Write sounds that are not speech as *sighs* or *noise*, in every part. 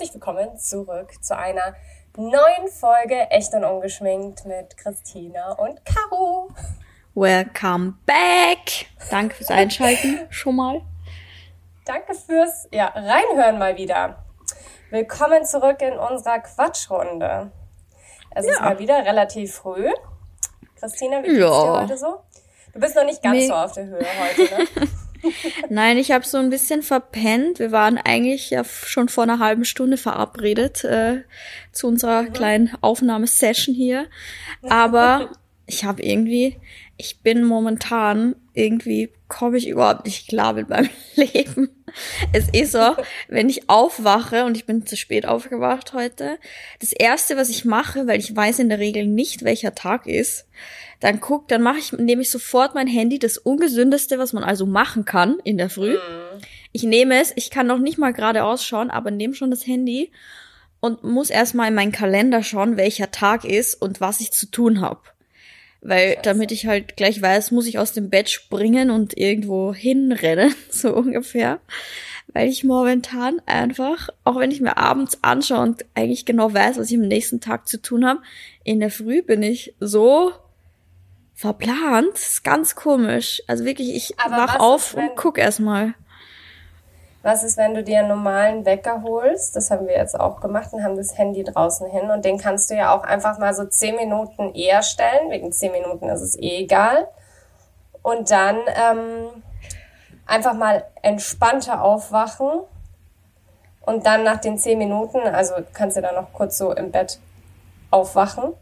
Herzlich willkommen zurück zu einer neuen Folge Echt und Ungeschminkt mit Christina und Caro. Welcome back! Danke fürs Einschalten *laughs* schon mal. Danke fürs ja, Reinhören mal wieder. Willkommen zurück in unserer Quatschrunde. Es ja. ist mal wieder relativ früh. Christina, wie geht's ja. dir heute so? Du bist noch nicht ganz nee. so auf der Höhe heute, ne? *laughs* Nein, ich habe so ein bisschen verpennt. Wir waren eigentlich ja schon vor einer halben Stunde verabredet äh, zu unserer mhm. kleinen Aufnahmesession hier. Aber *laughs* ich habe irgendwie, ich bin momentan irgendwie, komme ich überhaupt nicht klar mit meinem *laughs* Leben. Es ist so, wenn ich aufwache und ich bin zu spät aufgewacht heute, das erste, was ich mache, weil ich weiß in der Regel nicht, welcher Tag ist, dann guck, dann mache ich, nehme ich sofort mein Handy, das ungesündeste, was man also machen kann in der Früh. Mhm. Ich nehme es, ich kann noch nicht mal gerade ausschauen, aber nehme schon das Handy und muss erstmal in meinen Kalender schauen, welcher Tag ist und was ich zu tun habe. Weil Scheiße. damit ich halt gleich weiß, muss ich aus dem Bett springen und irgendwo hinrennen, *laughs* so ungefähr. Weil ich momentan einfach, auch wenn ich mir abends anschaue und eigentlich genau weiß, was ich am nächsten Tag zu tun habe, in der Früh bin ich so verplant. Das ist ganz komisch. Also wirklich, ich Aber wach auf ist, und guck erstmal. Was ist, wenn du dir einen normalen Wecker holst? Das haben wir jetzt auch gemacht und haben das Handy draußen hin. Und den kannst du ja auch einfach mal so zehn Minuten eher stellen. Wegen zehn Minuten ist es eh egal. Und dann ähm, einfach mal entspannter aufwachen. Und dann nach den zehn Minuten, also kannst du dann noch kurz so im Bett aufwachen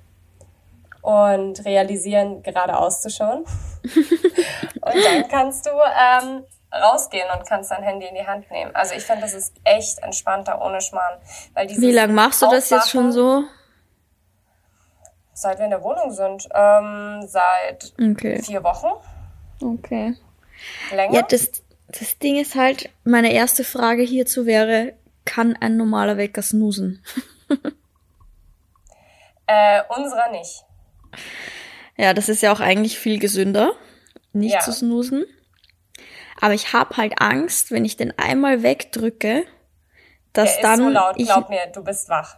und realisieren, gerade auszuschauen. und dann kannst du ähm, rausgehen und kannst dein Handy in die Hand nehmen. Also ich finde, das ist echt entspannter ohne Schmarrn. Weil Wie lange machst du das jetzt schon so? Seit wir in der Wohnung sind. Ähm, seit okay. vier Wochen. Okay. Länger. Ja, das, das Ding ist halt, meine erste Frage hierzu wäre, kann ein normaler Wecker snoosen? *laughs* äh, unserer nicht. Ja, das ist ja auch eigentlich viel gesünder, nicht ja. zu snoosen. Aber ich habe halt Angst, wenn ich den einmal wegdrücke, dass Der dann. Ist so laut, glaub mir, du bist wach.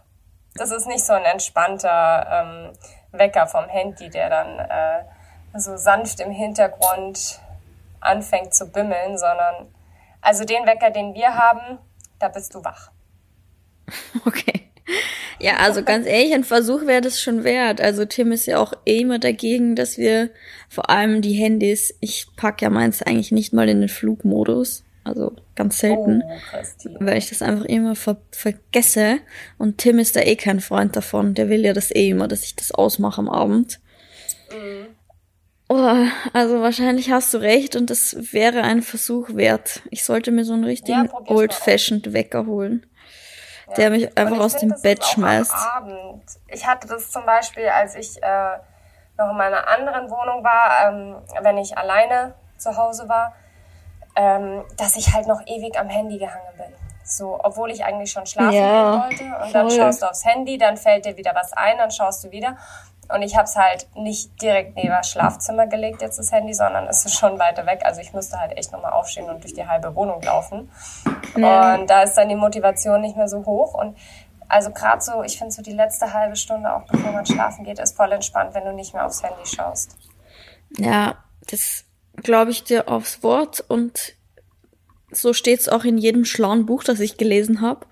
Das ist nicht so ein entspannter ähm, Wecker vom Handy, der dann äh, so sanft im Hintergrund anfängt zu bimmeln, sondern also den Wecker, den wir haben, da bist du wach. *laughs* Okay. Ja, also ganz ehrlich, ein Versuch wäre das schon wert. Also Tim ist ja auch eh immer dagegen, dass wir vor allem die Handys, ich pack ja meins eigentlich nicht mal in den Flugmodus. Also ganz selten, oh, weil ich das einfach immer ver vergesse. Und Tim ist da eh kein Freund davon. Der will ja das eh immer, dass ich das ausmache am Abend. Mhm. Oh, also wahrscheinlich hast du recht und das wäre ein Versuch wert. Ich sollte mir so einen richtigen ja, Old-Fashioned Wecker holen der mich einfach aus dem Bett schmeißt. Abend. Ich hatte das zum Beispiel, als ich äh, noch in meiner anderen Wohnung war, ähm, wenn ich alleine zu Hause war, ähm, dass ich halt noch ewig am Handy gehangen bin. So, obwohl ich eigentlich schon schlafen ja, wollte. Und voll. dann schaust du aufs Handy, dann fällt dir wieder was ein, dann schaust du wieder. Und ich habe es halt nicht direkt neben das Schlafzimmer gelegt, jetzt das Handy, sondern es ist schon weiter weg. Also ich musste halt echt nochmal aufstehen und durch die halbe Wohnung laufen. Ja. Und da ist dann die Motivation nicht mehr so hoch. Und also gerade so, ich finde so die letzte halbe Stunde, auch bevor man schlafen geht, ist voll entspannt, wenn du nicht mehr aufs Handy schaust. Ja, das glaube ich dir aufs Wort. Und so steht es auch in jedem schlauen Buch, das ich gelesen habe,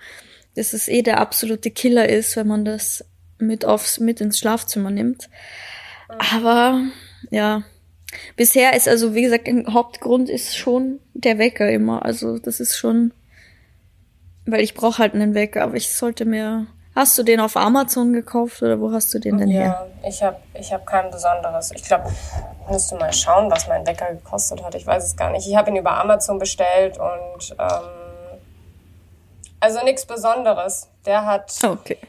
dass es eh der absolute Killer ist, wenn man das mit aufs, mit ins Schlafzimmer nimmt. Aber ja, bisher ist also, wie gesagt, ein Hauptgrund ist schon der Wecker immer. Also das ist schon, weil ich brauche halt einen Wecker, aber ich sollte mir. Hast du den auf Amazon gekauft oder wo hast du den denn ja, her? Ja, ich habe ich hab kein besonderes. Ich glaube, musst du mal schauen, was mein Wecker gekostet hat. Ich weiß es gar nicht. Ich habe ihn über Amazon bestellt und ähm, also nichts Besonderes. Der hat okay.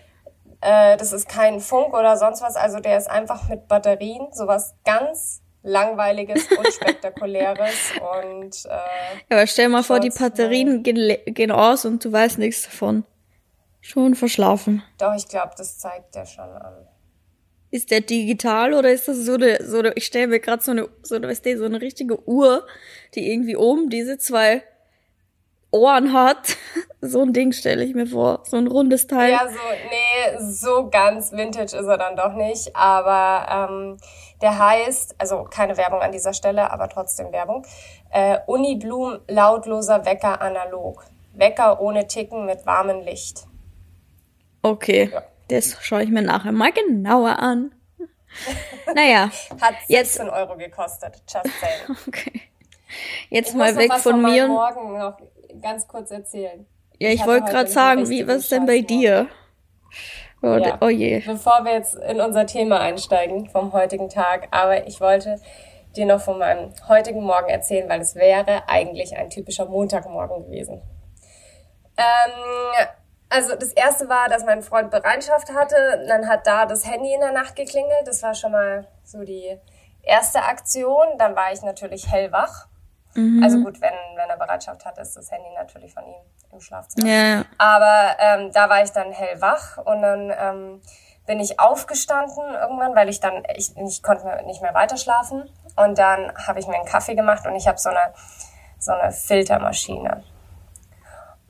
Äh, das ist kein Funk oder sonst was. Also der ist einfach mit Batterien, sowas ganz langweiliges, unspektakuläres *laughs* und äh, ja, aber stell mal vor, die Batterien gehen, gehen aus und du weißt nichts davon. Schon verschlafen. Doch, ich glaube, das zeigt der schon an. Ist der digital oder ist das so eine, so eine ich stelle mir gerade so eine, so eine, weißt du, so eine richtige Uhr, die irgendwie oben diese zwei Ohren hat. *laughs* So ein Ding stelle ich mir vor, so ein rundes Teil. Ja, so, nee, so ganz vintage ist er dann doch nicht, aber ähm, der heißt, also keine Werbung an dieser Stelle, aber trotzdem Werbung, äh, Uniblum lautloser Wecker analog. Wecker ohne Ticken mit warmem Licht. Okay, ja. das schaue ich mir nachher mal genauer an. *laughs* Naja. Hat 16 jetzt, Euro gekostet, just saying. *laughs* Okay. Jetzt mal weg von, von mir. Morgen noch ganz kurz erzählen. Ja, ich, ich wollte gerade sagen, wie was denn bei dir? Oh, ja. oh je. Bevor wir jetzt in unser Thema einsteigen vom heutigen Tag, aber ich wollte dir noch von meinem heutigen Morgen erzählen, weil es wäre eigentlich ein typischer Montagmorgen gewesen. Ähm, also das erste war, dass mein Freund Bereitschaft hatte. Dann hat da das Handy in der Nacht geklingelt. Das war schon mal so die erste Aktion. Dann war ich natürlich hellwach. Mhm. Also gut, wenn, wenn er Bereitschaft hat, ist das Handy natürlich von ihm im Schlafzimmer. Ja. Aber ähm, da war ich dann hellwach und dann ähm, bin ich aufgestanden irgendwann, weil ich dann, ich, ich konnte nicht mehr weiter schlafen. Und dann habe ich mir einen Kaffee gemacht und ich habe so eine, so eine Filtermaschine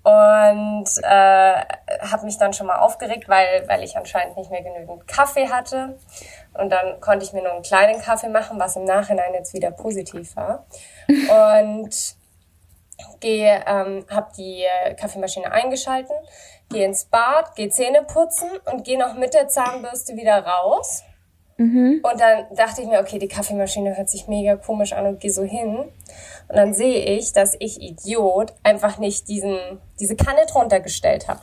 und äh, habe mich dann schon mal aufgeregt, weil, weil ich anscheinend nicht mehr genügend Kaffee hatte. Und dann konnte ich mir nur einen kleinen Kaffee machen, was im Nachhinein jetzt wieder positiv war. Und gehe, ähm, habe die Kaffeemaschine eingeschalten, gehe ins Bad, gehe Zähne putzen und gehe noch mit der Zahnbürste wieder raus. Mhm. Und dann dachte ich mir, okay, die Kaffeemaschine hört sich mega komisch an und gehe so hin. Und dann sehe ich, dass ich Idiot einfach nicht diesen, diese Kanne drunter gestellt habe.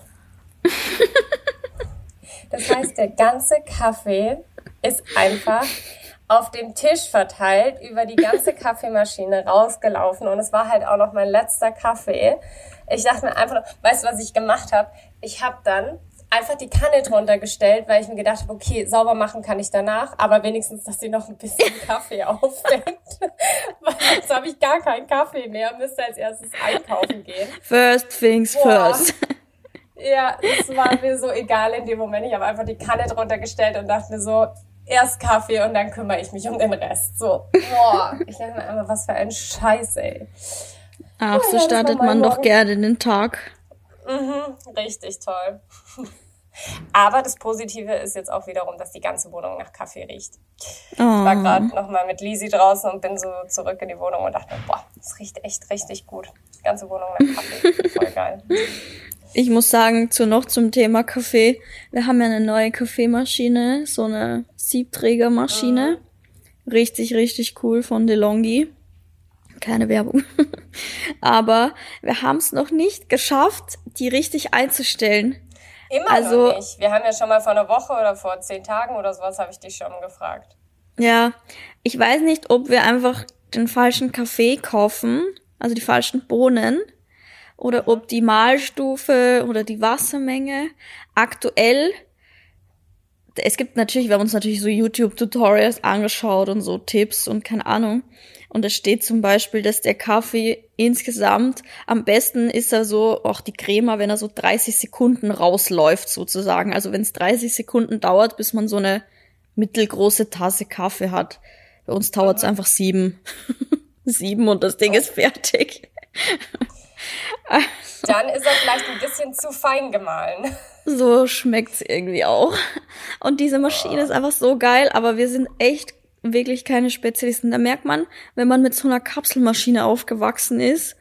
*laughs* das heißt, der ganze Kaffee ist einfach auf dem Tisch verteilt, über die ganze *laughs* Kaffeemaschine rausgelaufen. Und es war halt auch noch mein letzter Kaffee. Ich dachte mir einfach, weißt du, was ich gemacht habe? Ich habe dann einfach die Kanne drunter gestellt, weil ich mir gedacht habe, okay, sauber machen kann ich danach, aber wenigstens, dass sie noch ein bisschen *laughs* Kaffee aufdeckt. *laughs* weil jetzt habe ich gar keinen Kaffee mehr, müsste als erstes einkaufen gehen. First things Boah. first. Ja, es war mir so egal in dem Moment. Ich habe einfach die Kanne drunter gestellt und dachte mir so, erst Kaffee und dann kümmere ich mich um den Rest. So, boah, ich dachte mir einfach, was für ein Scheiß, ey. Ach, so startet man doch gerne den Tag. Mhm, richtig toll. *laughs* Aber das Positive ist jetzt auch wiederum, dass die ganze Wohnung nach Kaffee riecht. Oh. Ich war oh. gerade nochmal mit Lisi draußen und bin so zurück in die Wohnung und dachte, boah, das riecht echt richtig gut. Die ganze Wohnung nach Kaffee. Voll geil. *laughs* Ich muss sagen, zu noch zum Thema Kaffee. Wir haben ja eine neue Kaffeemaschine, so eine Siebträgermaschine. Mhm. Richtig, richtig cool von DeLonghi. Keine Werbung. *laughs* Aber wir haben es noch nicht geschafft, die richtig einzustellen. Immer also, noch nicht. Wir haben ja schon mal vor einer Woche oder vor zehn Tagen oder sowas, habe ich dich schon gefragt. Ja, ich weiß nicht, ob wir einfach den falschen Kaffee kaufen, also die falschen Bohnen, oder ob die Mahlstufe oder die Wassermenge aktuell es gibt natürlich, wir haben uns natürlich so YouTube-Tutorials angeschaut und so Tipps und keine Ahnung. Und es steht zum Beispiel, dass der Kaffee insgesamt am besten ist er so, auch die Crema, wenn er so 30 Sekunden rausläuft sozusagen. Also wenn es 30 Sekunden dauert, bis man so eine mittelgroße Tasse Kaffee hat. Bei uns dauert es einfach sieben. *laughs* sieben und das Ding oh. ist fertig. Also. *laughs* Dann ist er vielleicht ein bisschen zu fein gemahlen. So schmeckt's irgendwie auch. Und diese Maschine ist einfach so geil, aber wir sind echt wirklich keine Spezialisten. Da merkt man, wenn man mit so einer Kapselmaschine aufgewachsen ist,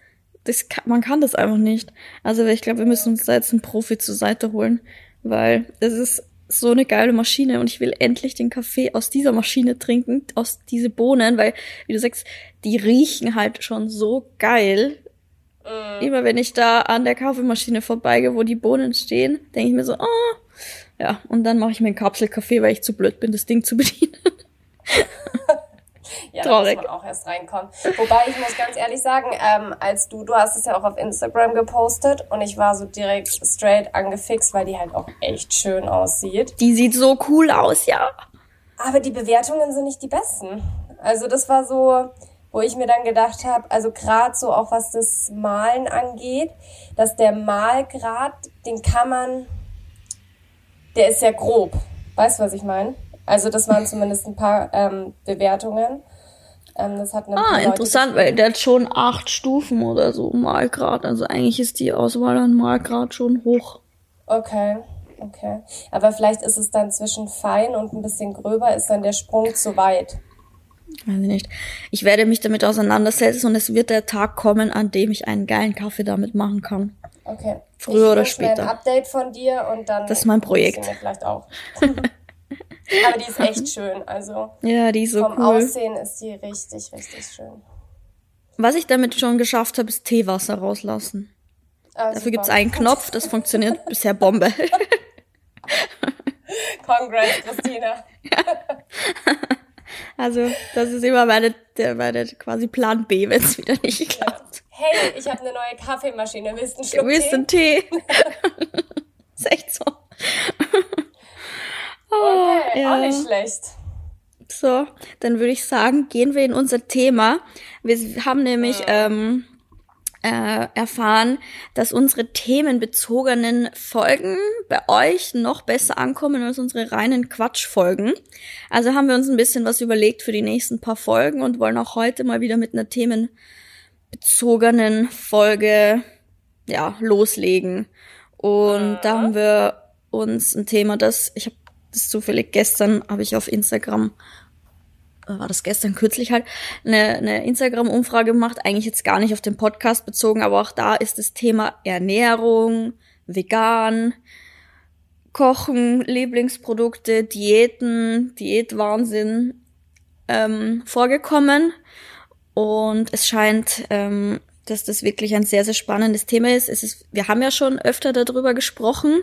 das kann, man kann das einfach nicht. Also ich glaube, wir müssen uns da jetzt einen Profi zur Seite holen, weil das ist so eine geile Maschine und ich will endlich den Kaffee aus dieser Maschine trinken, aus diese Bohnen, weil, wie du sagst, die riechen halt schon so geil. Mhm. Immer wenn ich da an der Kaffeemaschine vorbeigehe, wo die Bohnen stehen, denke ich mir so, oh, ja, und dann mache ich mir einen Kapselkaffee, weil ich zu blöd bin, das Ding zu *laughs* bedienen. ja, Traurig. da muss man auch erst reinkommen. Wobei ich muss ganz ehrlich sagen, ähm, als du, du hast es ja auch auf Instagram gepostet und ich war so direkt straight angefixt, weil die halt auch echt schön aussieht. Die sieht so cool aus, ja. Aber die Bewertungen sind nicht die besten. Also das war so, wo ich mir dann gedacht habe, also gerade so auch was das Malen angeht, dass der Malgrad, den kann man, der ist sehr grob. Weißt du, was ich meine? Also das waren zumindest ein paar ähm, Bewertungen. Ähm, das hat Ah, interessant, weil der hat schon acht Stufen oder so, Malgrad. Also eigentlich ist die Auswahl an Malgrad schon hoch. Okay, okay. Aber vielleicht ist es dann zwischen fein und ein bisschen gröber, ist dann der Sprung zu weit. Weiß ich nicht. Ich werde mich damit auseinandersetzen und es wird der Tag kommen, an dem ich einen geilen Kaffee damit machen kann. Okay. Früher ich oder später. ein Update von dir und dann. Das ist mein Projekt. Vielleicht auch. *laughs* Aber die ist echt schön. Also Ja, die ist so vom cool. Aussehen ist die richtig, richtig schön. Was ich damit schon geschafft habe, ist Teewasser rauslassen. Ah, Dafür super. gibt's einen Knopf, das funktioniert *laughs* bisher Bombe. Congrats, Christina. *laughs* Also, das ist immer meine, meine quasi Plan B, wenn es wieder nicht klappt. Hey, ich habe eine neue Kaffeemaschine. Willst du einen Schluck Du willst Tee? einen Tee? *laughs* ist echt so. *laughs* Oh, Okay, ja. auch nicht schlecht. So, dann würde ich sagen, gehen wir in unser Thema. Wir haben nämlich ähm, äh, erfahren, dass unsere themenbezogenen Folgen bei euch noch besser ankommen als unsere reinen Quatschfolgen. Also haben wir uns ein bisschen was überlegt für die nächsten paar Folgen und wollen auch heute mal wieder mit einer themenbezogenen Folge ja loslegen. Und da haben wir uns ein Thema, das ich habe das zufällig gestern habe ich auf Instagram war das gestern kürzlich halt, eine, eine Instagram-Umfrage gemacht, eigentlich jetzt gar nicht auf den Podcast bezogen, aber auch da ist das Thema Ernährung, vegan, Kochen, Lieblingsprodukte, Diäten, Diätwahnsinn ähm, vorgekommen. Und es scheint, ähm, dass das wirklich ein sehr, sehr spannendes Thema ist. Es ist. Wir haben ja schon öfter darüber gesprochen,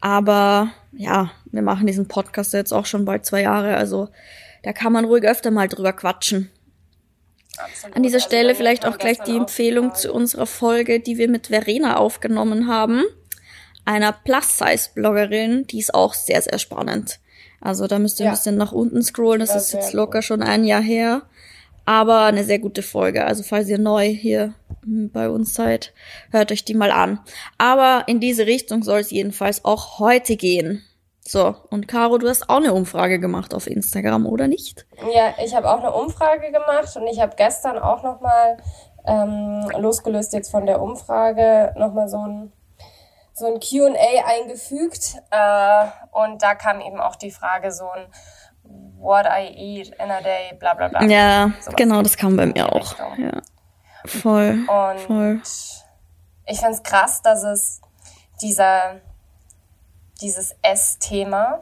aber ja, wir machen diesen Podcast jetzt auch schon bald zwei Jahre, also da kann man ruhig öfter mal drüber quatschen. Absolut. An dieser Also Stelle mir vielleicht auch gleich die Empfehlung zu unserer Folge, die wir mit Verena aufgenommen haben, einer Plus-Size-Bloggerin, die ist auch sehr, sehr spannend. Also da müsst ihr Ja. ein bisschen nach unten scrollen, das war ist jetzt locker schon ein Jahr her. Aber eine sehr gute Folge. Also falls ihr neu hier hm, bei uns seid, hört euch die mal an. Aber in diese Richtung soll es jedenfalls auch heute gehen. So, und Caro, du hast auch eine Umfrage gemacht auf Instagram, oder nicht? Ja, ich habe auch eine Umfrage gemacht und ich habe gestern auch nochmal, ähm, losgelöst jetzt von der Umfrage, nochmal so ein, so ein QA eingefügt. Äh, und da kam eben auch die Frage so ein What I eat in a day, bla bla bla. Ja, Sowas genau, das kam bei mir auch. Ja. Voll. Und Voll. ich find's krass, dass es dieser, dieses Essthema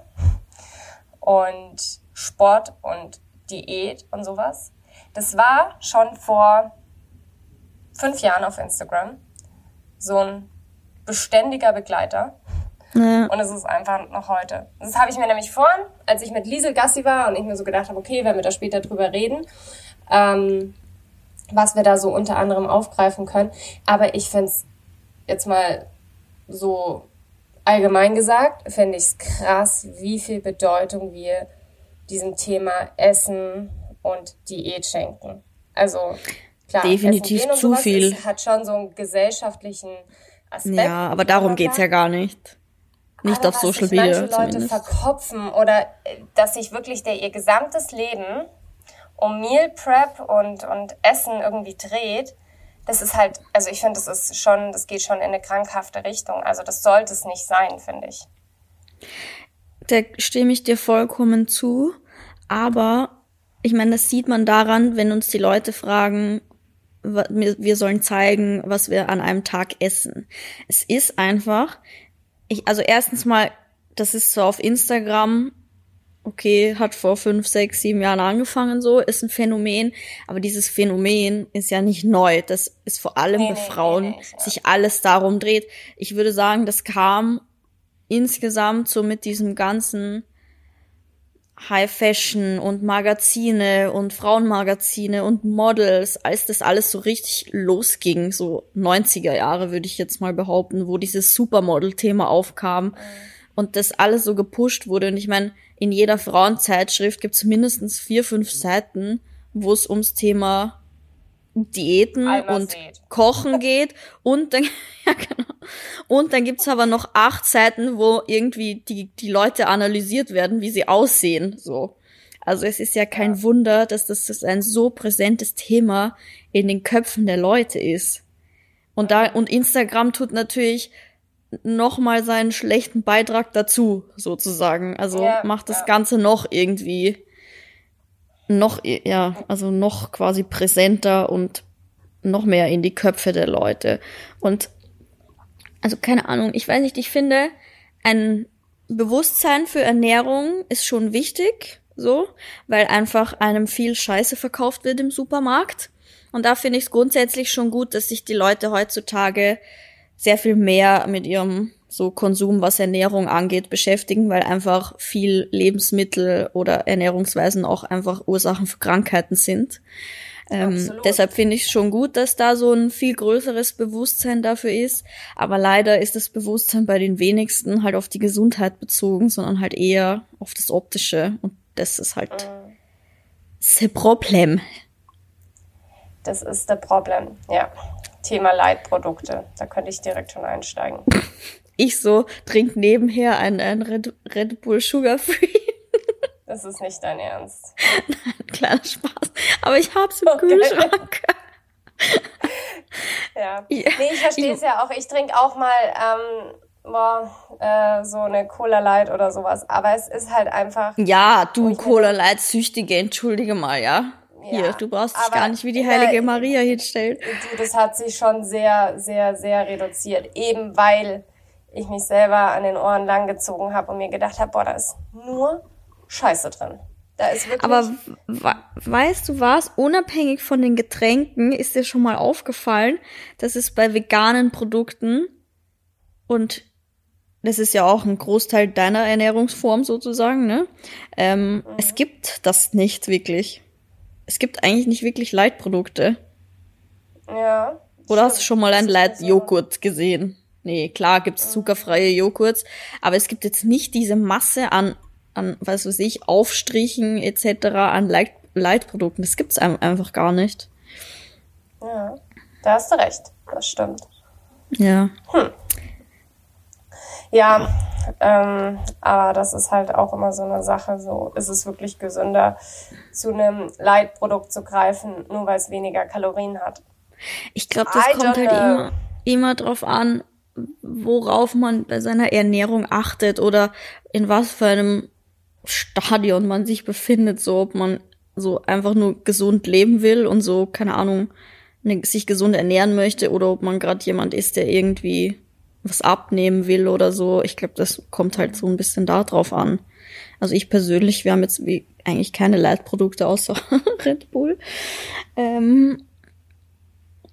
und Sport und Diät und sowas, das war schon vor fünf Jahren auf Instagram so ein beständiger Begleiter. Ja. Und es ist einfach noch heute. Das habe ich mir nämlich vorhin, als ich mit Liesel Gassi war und ich mir so gedacht habe, okay, wenn wir da später drüber reden, ähm, was wir da so unter anderem aufgreifen können. Aber ich finde es jetzt mal so allgemein gesagt, finde ich es krass, wie viel Bedeutung wir diesem Thema Essen und Diät schenken. Also klar, Definitiv zu viel. Ist, hat schon so einen gesellschaftlichen Aspekt. Ja, aber darum geht's ja gar nicht. Nicht Aber auf Social Media manche Leute zumindest. verkopfen oder äh, dass sich wirklich der ihr gesamtes Leben um Meal Prep und, und Essen irgendwie dreht, das ist halt, also ich finde, das ist schon, das geht schon in eine krankhafte Richtung. Also das sollte es nicht sein, finde ich. Da stimme ich dir vollkommen zu. Aber ich meine, das sieht man daran, wenn uns die Leute fragen, wir sollen zeigen, was wir an einem Tag essen. Es ist einfach, ich, also erstens mal, das ist so auf Instagram, okay, hat vor fünf, sechs, sieben Jahren angefangen so, ist ein Phänomen, aber dieses Phänomen ist ja nicht neu. Das ist vor allem Nee, bei nee, nee, Frauen nee, ja. sich alles darum dreht. Ich würde sagen, das kam insgesamt so mit diesem ganzen High Fashion und Magazine und Frauenmagazine und Models, als das alles so richtig losging, so 90er Jahre würde ich jetzt mal behaupten, wo dieses Supermodel-Thema aufkam und das alles so gepusht wurde. Und ich meine, in jeder Frauenzeitschrift gibt es mindestens vier, fünf Seiten, wo es ums Thema Diäten und Seed. Kochen *laughs* geht und dann *laughs* ja, genau. und dann gibt's aber noch acht Seiten, wo irgendwie die die Leute analysiert werden, wie sie aussehen, so. Also es ist ja kein ja. Wunder, dass das, das ein so präsentes Thema in den Köpfen der Leute ist. Und da, und Instagram tut natürlich nochmal seinen schlechten Beitrag dazu, sozusagen. Also ja, macht das ja. Ganze noch irgendwie noch, ja, also noch quasi präsenter und noch mehr in die Köpfe der Leute. Und also keine Ahnung, ich weiß nicht, ich finde, ein Bewusstsein für Ernährung ist schon wichtig, so, weil einfach einem viel Scheiße verkauft wird im Supermarkt. Und da finde ich es grundsätzlich schon gut, dass sich die Leute heutzutage sehr viel mehr mit ihrem so Konsum, was Ernährung angeht, beschäftigen, weil einfach viel Lebensmittel oder Ernährungsweisen auch einfach Ursachen für Krankheiten sind. Ähm, deshalb finde ich schon gut, dass da so ein viel größeres Bewusstsein dafür ist. Aber leider ist das Bewusstsein bei den wenigsten halt auf die Gesundheit bezogen, sondern halt eher auf das Optische. Und das ist halt mhm. das Problem. Das ist das Problem, ja. Thema Leitprodukte. Da könnte ich direkt schon einsteigen. *laughs* Ich so trink nebenher ein, ein Red, Red Bull Sugar Free. *laughs* Das ist nicht dein Ernst. Nein, kleiner Spaß. Aber ich hab's im okay. Kühlschrank. *laughs* ja. ja. Nee, ich verstehe es ja auch. Ich trinke auch mal ähm, boah, äh, so eine Cola Light oder sowas. Aber es ist halt einfach. Ja, du Cola Light Süchtige, entschuldige mal, ja. Ja, Hier, du brauchst dich gar nicht wie die heilige der, Maria hinstellen. Du, das hat sich schon sehr, sehr, sehr reduziert. Eben weil ich mich selber an den Ohren langgezogen habe und mir gedacht habe, boah, da ist nur Scheiße drin. Da ist wirklich Aber weißt du was? Unabhängig von den Getränken ist dir schon mal aufgefallen, dass es bei veganen Produkten und das ist ja auch ein Großteil deiner Ernährungsform sozusagen, ne? Ähm, mhm. Es gibt das nicht wirklich. Es gibt eigentlich nicht wirklich Leitprodukte. Ja. Oder hast du schon mal ein Leitjoghurt gesehen? Nee, klar gibt's zuckerfreie Joghurts, aber es gibt jetzt nicht diese Masse an an, was weiß ich, Aufstrichen etc., an Leit Leitprodukten. Das gibt's einfach gar nicht. Ja, da hast du recht. Das stimmt. Ja. Hm. Ja, ähm, aber das ist halt auch immer so eine Sache. So ist es wirklich gesünder, zu einem Leitprodukt zu greifen, nur weil es weniger Kalorien hat. Ich glaube, das I kommt halt immer, immer drauf an, worauf man bei seiner Ernährung achtet oder in was für einem Stadion man sich befindet, so ob man so einfach nur gesund leben will und so, keine Ahnung, ne, sich gesund ernähren möchte oder ob man gerade jemand ist, der irgendwie was abnehmen will oder so. Ich glaube, das kommt halt so ein bisschen da drauf an. Also ich persönlich, wir haben jetzt wie eigentlich keine Leitprodukte außer *laughs* Red Bull. Ähm,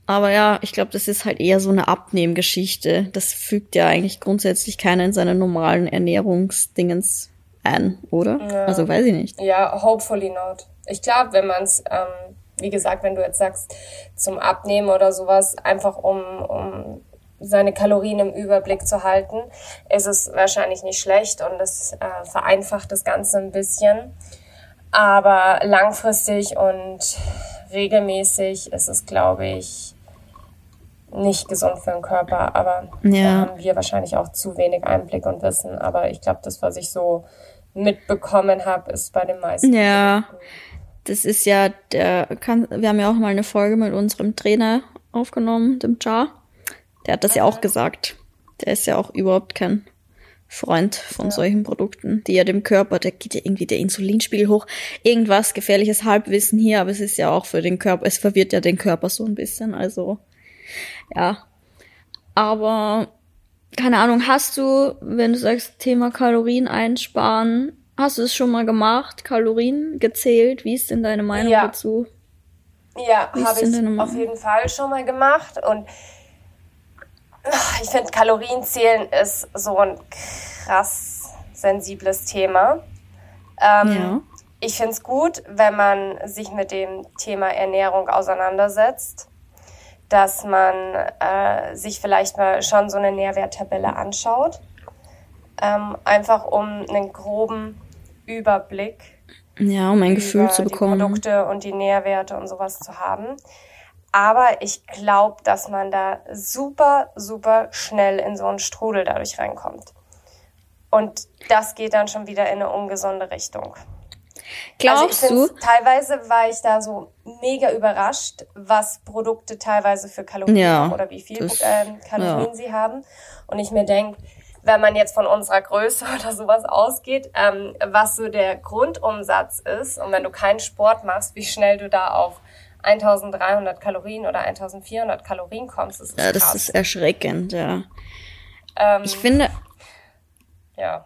aber ja, ich glaube, das ist halt eher so eine Abnehmgeschichte. Das fügt ja eigentlich grundsätzlich keiner in seine normalen Ernährungsdingens an, oder? Ja. Also weiß ich nicht. Ja, hopefully not. Ich glaube, wenn man es, ähm, wie gesagt, wenn du jetzt sagst, zum Abnehmen oder sowas, einfach um, um seine Kalorien im Überblick zu halten, ist es wahrscheinlich nicht schlecht und das äh, vereinfacht das Ganze ein bisschen. Aber langfristig und regelmäßig ist es, glaube ich, nicht gesund für den Körper. Aber ja. da haben wir wahrscheinlich auch zu wenig Einblick und Wissen. Aber ich glaube, das, was ich so mitbekommen habe, ist bei den meisten. Ja, das ist ja der, kann, wir haben ja auch mal eine Folge mit unserem Trainer aufgenommen, dem Jar. Der hat das ja auch gesagt. Der ist ja auch überhaupt kein Freund von ja. solchen Produkten, die ja dem Körper, da geht ja irgendwie der Insulinspiegel hoch. Irgendwas gefährliches Halbwissen hier, aber es ist ja auch für den Körper, es verwirrt ja den Körper so ein bisschen, also ja. Aber keine Ahnung, hast du, wenn du sagst, Thema Kalorien einsparen, hast du es schon mal gemacht, Kalorien gezählt? Wie ist denn deine Meinung ja. dazu? Ja, habe ich auf jeden Fall schon mal gemacht und ich finde, Kalorienzählen ist so ein krass sensibles Thema. Ähm, ja. Ich finde es gut, wenn man sich mit dem Thema Ernährung auseinandersetzt dass man äh, sich vielleicht mal schon so eine Nährwerttabelle anschaut. Ähm, einfach um einen groben Überblick ja, um ein Gefühl zu bekommen. Die Produkte und die Nährwerte und sowas zu haben. Aber ich glaube, dass man da super, super schnell in so einen Strudel dadurch reinkommt. Und das geht dann schon wieder in eine ungesunde Richtung. Glaubst also du? Teilweise war ich da so mega überrascht, was Produkte teilweise für Kalorien ja, haben oder wie viel das, äh, Kalorien ja. sie haben. Und ich mir denke, wenn man jetzt von unserer Größe *laughs* oder sowas ausgeht, ähm, was so der Grundumsatz ist und wenn du keinen Sport machst, wie schnell du da auf 1300 Kalorien oder 1400 Kalorien kommst, das ist Ja, das krass. ist erschreckend, ja. Ähm, ich finde. Ja.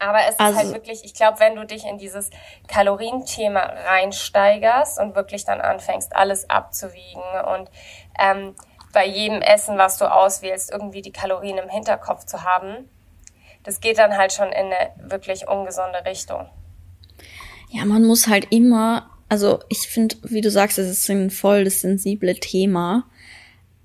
Aber es also, ist halt wirklich, ich glaube, wenn du dich in dieses Kalorienthema reinsteigerst und wirklich dann anfängst, alles abzuwiegen und ähm, bei jedem Essen, was du auswählst, irgendwie die Kalorien im Hinterkopf zu haben, das geht dann halt schon in eine wirklich ungesunde Richtung. Ja, man muss halt immer, also ich finde, wie du sagst, es ist ein voll das sensible Thema.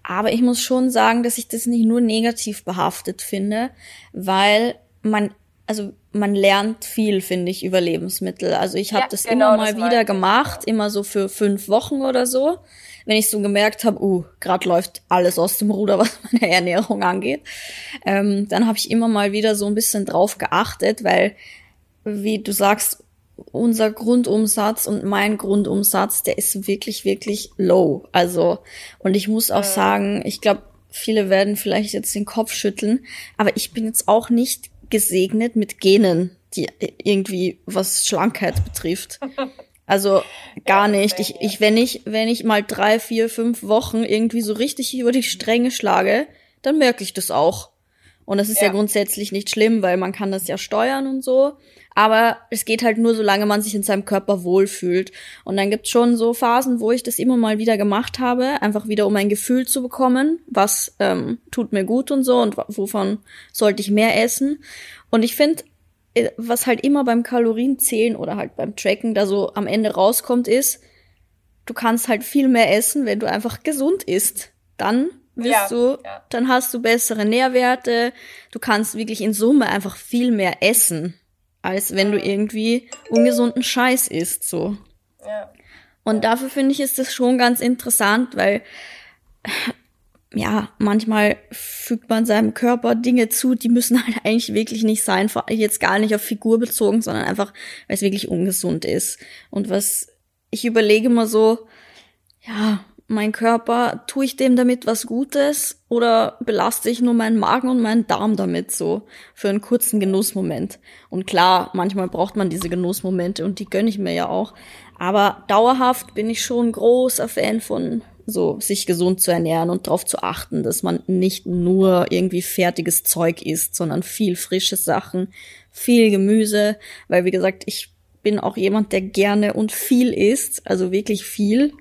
Aber ich muss schon sagen, dass ich das nicht nur negativ behaftet finde, weil man, also man lernt viel, finde ich, über Lebensmittel. Also ich habe ja, das genau, immer mal das wieder gemacht, immer so für fünf Wochen oder so. Wenn ich so gemerkt habe, uh, gerade läuft alles aus dem Ruder, *laughs* was meine Ernährung angeht, ähm, dann habe ich immer mal wieder so ein bisschen drauf geachtet, weil, wie du sagst, unser Grundumsatz und mein Grundumsatz, der ist wirklich, wirklich low. Also, und ich muss auch sagen, ich glaube, viele werden vielleicht jetzt den Kopf schütteln, aber ich bin jetzt auch nicht gesegnet mit Genen, die irgendwie was Schlankheit betrifft. *laughs* Also gar nicht. Ich, ich, wenn ich, wenn ich mal drei, vier, fünf Wochen irgendwie so richtig über die Stränge schlage, dann merke ich das auch. Und das ist ja. ja grundsätzlich nicht schlimm, weil man kann das ja steuern und so. Aber es geht halt nur, solange man sich in seinem Körper wohlfühlt. Und dann gibt's schon so Phasen, wo ich das immer mal wieder gemacht habe, einfach wieder um ein Gefühl zu bekommen, was ähm, tut mir gut und so und wovon sollte ich mehr essen. Und ich finde, äh, was halt immer beim Kalorienzählen oder halt beim Tracken da so am Ende rauskommt, ist, du kannst halt viel mehr essen, wenn du einfach gesund isst. Dann wirst ja, du, ja. dann hast du bessere Nährwerte, du kannst wirklich in Summe einfach viel mehr essen als wenn du irgendwie ungesunden Scheiß isst, so. Ja. Und dafür finde ich, ist das schon ganz interessant, weil, *sighs* ja, manchmal fügt man seinem Körper Dinge zu, die müssen *laughs* halt eigentlich wirklich nicht sein, jetzt gar nicht auf Figur bezogen, sondern einfach, weil es wirklich ungesund ist. Und was ich überlege mal so, ja, mein Körper, tue ich dem damit was Gutes oder belaste ich nur meinen Magen und meinen Darm damit so für einen kurzen Genussmoment? Und klar, manchmal braucht man diese Genussmomente und die gönne ich mir ja auch. Aber dauerhaft bin ich schon großer Fan von so sich gesund zu ernähren und darauf zu achten, dass man nicht nur irgendwie fertiges Zeug isst, sondern viel frische Sachen, viel Gemüse, weil wie gesagt, ich bin auch jemand, der gerne und viel isst, also wirklich viel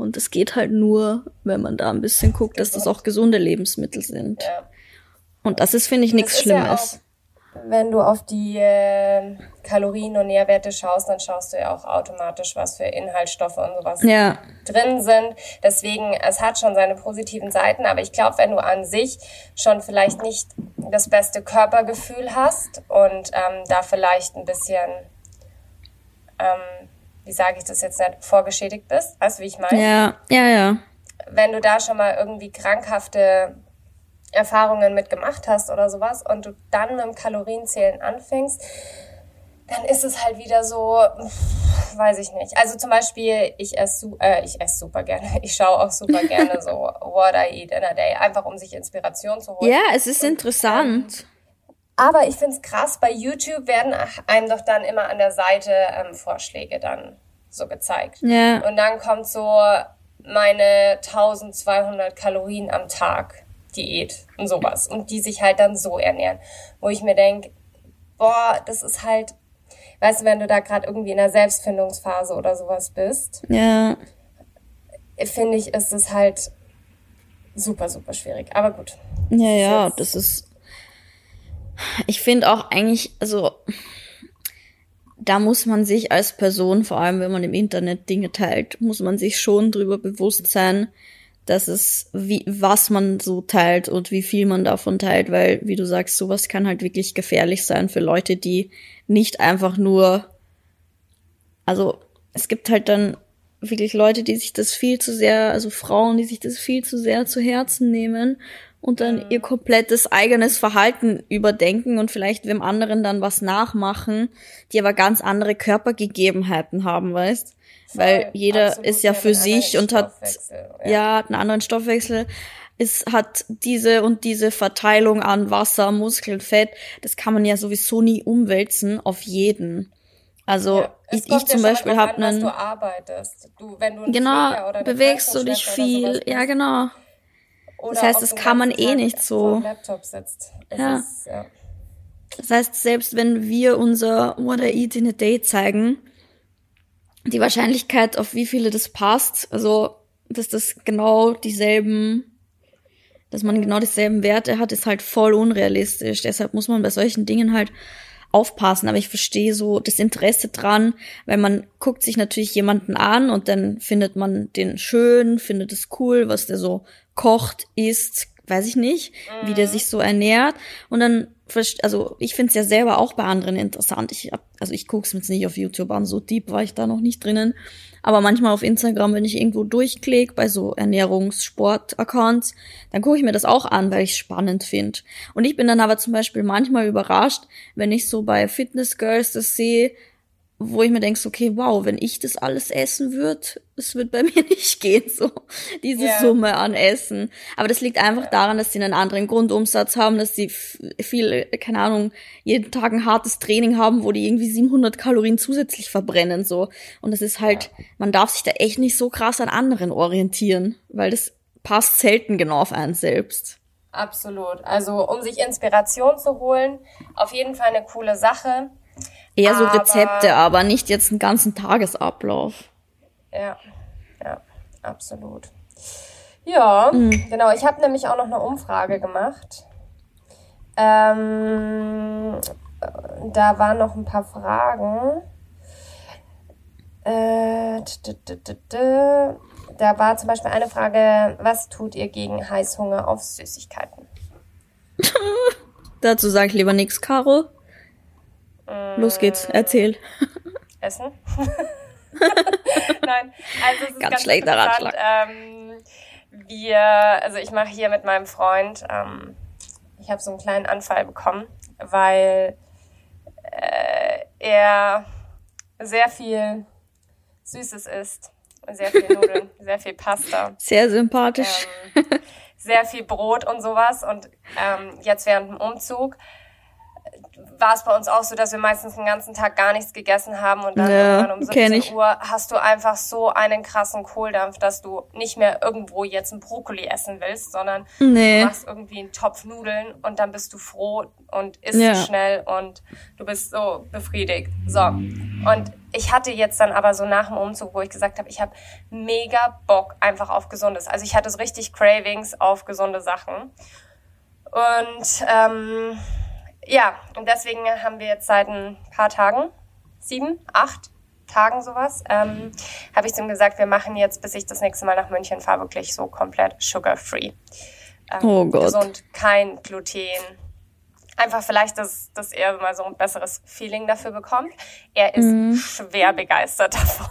und es geht halt nur, wenn man da ein bisschen guckt, dass das auch gesunde Lebensmittel sind. Ja. Und das ist, finde ich, nichts Schlimmes. Ja auch, wenn du auf die äh, Kalorien und Nährwerte schaust, dann schaust du ja auch automatisch, was für Inhaltsstoffe und sowas ja. drin sind. Deswegen, es hat schon seine positiven Seiten, aber ich glaube, wenn du an sich schon vielleicht nicht das beste Körpergefühl hast und ähm, da vielleicht ein bisschen ähm, wie sage ich das jetzt nicht, vorgeschädigt bist. Weißt du, wie ich meine? Ja, ja, ja. Wenn du da schon mal irgendwie krankhafte Erfahrungen mitgemacht hast oder sowas und du dann mit dem Kalorienzählen anfängst, dann ist es halt wieder so, weiß ich nicht. Also zum Beispiel, ich esse äh, ich esse super gerne, *laughs* ich schaue auch super gerne *laughs* so What I Eat in a Day, einfach um sich Inspiration zu holen. Ja, es ist und, interessant. Ähm, aber ich finde es krass, bei YouTube werden einem doch dann immer an der Seite ähm, Vorschläge dann so gezeigt. Ja. Und dann kommt so meine 1200 Kalorien am Tag Diät und sowas. Und die sich halt dann so ernähren. Wo ich mir denke, boah, das ist halt, weißt du, wenn du da gerade irgendwie in der Selbstfindungsphase oder sowas bist, ja. finde ich, ist es halt super, super schwierig. Aber gut. Ja, ja, das ist. Ich finde auch eigentlich, also da muss man sich als Person, vor allem wenn man im Internet Dinge teilt, muss man sich schon drüber bewusst sein, dass es, wie, was man so teilt und wie viel man davon teilt, weil, wie du sagst, sowas kann halt wirklich gefährlich sein für Leute, die nicht einfach nur, also, es gibt halt dann wirklich Leute, die sich das viel zu sehr, also Frauen, die sich das viel zu sehr zu Herzen nehmen und dann ihr komplettes eigenes Verhalten überdenken und vielleicht wem anderen dann was nachmachen, die aber ganz andere Körpergegebenheiten haben, weißt? Weil jeder absolut, ist ja für sich und hat Stoffwechsel, ja. hat einen anderen Stoffwechsel. Es hat diese und diese Verteilung an Wasser, Muskeln, Fett. Das kann man ja sowieso nie umwälzen auf jeden. Also Ja, ich, ich ja zum Beispiel habe einen du arbeitest. Du, wenn du genau bewegst du dich viel. Ja genau. Das heißt, das kann man ganzen eh nicht so. Ja. Ist, ja. Das heißt, selbst wenn wir unser What I Eat in a Day zeigen, die Wahrscheinlichkeit, auf wie viele das passt, also dass das genau dieselben, dass man genau dieselben Werte hat, ist halt voll unrealistisch. Deshalb muss man bei solchen Dingen halt aufpassen. Aber ich verstehe so das Interesse dran, weil man guckt sich natürlich jemanden an und dann findet man den schön, findet es cool, was der so kocht, isst, weiß ich nicht, wie der sich so ernährt. Und dann, also ich finde es ja selber auch bei anderen interessant. Ich hab, also ich gucke es mir jetzt nicht auf YouTube an, so deep war ich da noch nicht drinnen. Aber manchmal auf Instagram, wenn ich irgendwo durchklicke, bei so Ernährungssport-Accounts, dann gucke ich mir das auch an, weil ich es spannend finde. Und ich bin dann aber zum Beispiel manchmal überrascht, wenn ich so bei Fitness Girls das sehe, wo ich mir denke, so, okay, wow, wenn ich das alles essen würde, es wird bei *laughs* mir nicht gehen, so diese Ja. Summe an Essen. Aber das liegt einfach daran, dass sie einen anderen Grundumsatz haben, dass sie viel, keine Ahnung, jeden Tag ein hartes Training haben, wo die irgendwie 700 Kalorien zusätzlich verbrennen, so. Und das ist halt, man darf sich da echt nicht so krass an anderen orientieren, weil das passt selten genau auf einen selbst. Absolut. Also um sich Inspiration zu holen, auf jeden Fall eine coole Sache. Eher so Aber- Rezepte, aber nicht jetzt einen ganzen Tagesablauf. Ja, ja, absolut. Ja, Mhm. genau. Ich habe nämlich auch noch eine Umfrage gemacht. Ähm, da waren noch ein paar Fragen. Äh, t- t- t- t- t- da war zum Beispiel eine Frage, was tut ihr gegen Heißhunger auf Süßigkeiten? *laughs* Dazu sage ich lieber nix, Caro. Los geht's, erzähl. *laughs* Essen? *laughs* Nein, also es ist Ganz ganz, schlechter interessant. Ähm, wir, also ich mache hier mit meinem Freund, ähm, ich habe so einen kleinen Anfall bekommen, weil äh, er sehr viel Süßes isst, sehr viel Nudeln, *laughs* sehr viel Pasta Sehr sympathisch. ähm, sehr viel Brot und sowas. Und ähm, jetzt während dem Umzug war es bei uns auch so, dass wir meistens den ganzen Tag gar nichts gegessen haben und dann Ja, irgendwann um kenn 17 ich. Uhr hast du einfach so einen krassen Kohldampf, dass du nicht mehr irgendwo jetzt ein Brokkoli essen willst, sondern Nee. du machst irgendwie einen Topf Nudeln und dann bist du froh und isst Ja. schnell und du bist so befriedigt. So. Und ich hatte jetzt dann aber so nach dem Umzug, wo ich gesagt habe, ich habe mega Bock einfach auf Gesundes. Also ich hatte so richtig Cravings auf gesunde Sachen. Und ähm, ja, und deswegen haben wir jetzt seit ein paar Tagen, sieben, acht Tagen sowas, ähm, habe ich zu ihm gesagt, wir machen jetzt, bis ich das nächste Mal nach München fahre, wirklich so komplett sugar-free. Ähm, Oh Gott. Gesund, kein Gluten. Einfach vielleicht, dass, dass er mal so ein besseres Feeling dafür bekommt. Er ist Mhm. schwer begeistert *laughs* davon.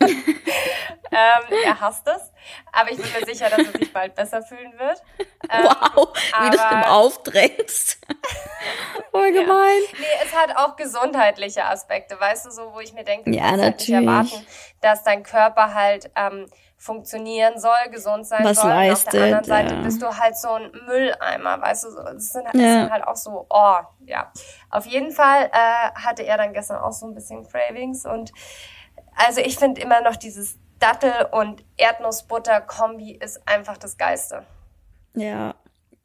*laughs* ähm, er hasst es. Aber ich bin mir sicher, dass er sich bald besser fühlen wird. *laughs* Ähm, Wow, wie du es ihm aufdrängst. Voll *laughs* gemein. Nee, es hat auch gesundheitliche Aspekte, weißt du, so, wo ich mir denke, du Ja, kannst halt nicht natürlich. erwarten, dass dein Körper halt ähm, funktionieren soll, gesund sein Was soll. Und auf der anderen leistet, Seite ja. bist du halt so ein Mülleimer, weißt du, so, das sind, das Ja. sind halt auch so, oh, ja. Auf jeden Fall äh, hatte er dann gestern auch so ein bisschen Cravings und also ich finde immer noch dieses Dattel- und Erdnussbutter-Kombi ist einfach das Geiste. Ja.